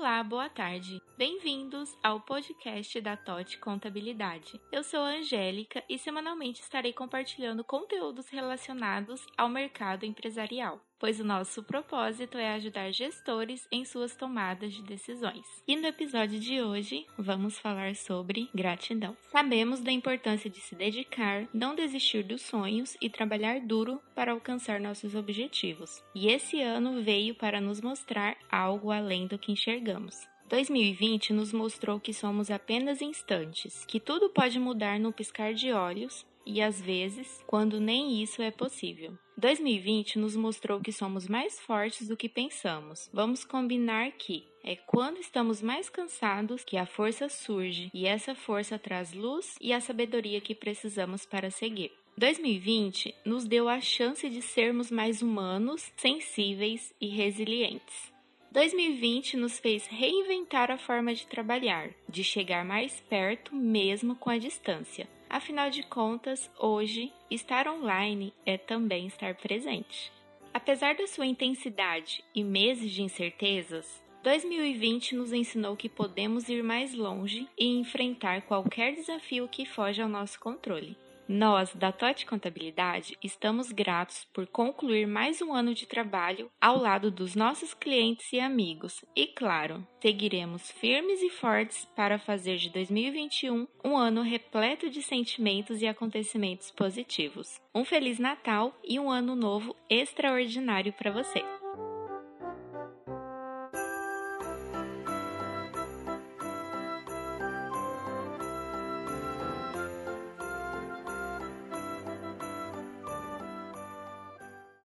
Olá, boa tarde. Bem-vindos ao podcast da TOT Contabilidade. Eu sou a Angélica e semanalmente estarei compartilhando conteúdos relacionados ao mercado empresarial pois o nosso propósito é ajudar gestores em suas tomadas de decisões. E no episódio de hoje, vamos falar sobre gratidão. Sabemos da importância de se dedicar, não desistir dos sonhos e trabalhar duro para alcançar nossos objetivos. E esse ano veio para nos mostrar algo além do que enxergamos. 2020 nos mostrou que somos apenas instantes, que tudo pode mudar no piscar de olhos e às vezes, quando nem isso é possível. 2020 nos mostrou que somos mais fortes do que pensamos. Vamos combinar que é quando estamos mais cansados que a força surge e essa força traz luz e a sabedoria que precisamos para seguir. 2020 nos deu a chance de sermos mais humanos, sensíveis e resilientes. 2020 nos fez reinventar a forma de trabalhar, de chegar mais perto mesmo com a distância. Afinal de contas, hoje, estar online é também estar presente. Apesar da sua intensidade e meses de incertezas, 2020 nos ensinou que podemos ir mais longe e enfrentar qualquer desafio que foge ao nosso controle. Nós, da TOT Contabilidade, estamos gratos por concluir mais um ano de trabalho ao lado dos nossos clientes e amigos. E, claro, seguiremos firmes e fortes para fazer de 2021 um ano repleto de sentimentos e acontecimentos positivos. Um Feliz Natal e um Ano Novo extraordinário para você!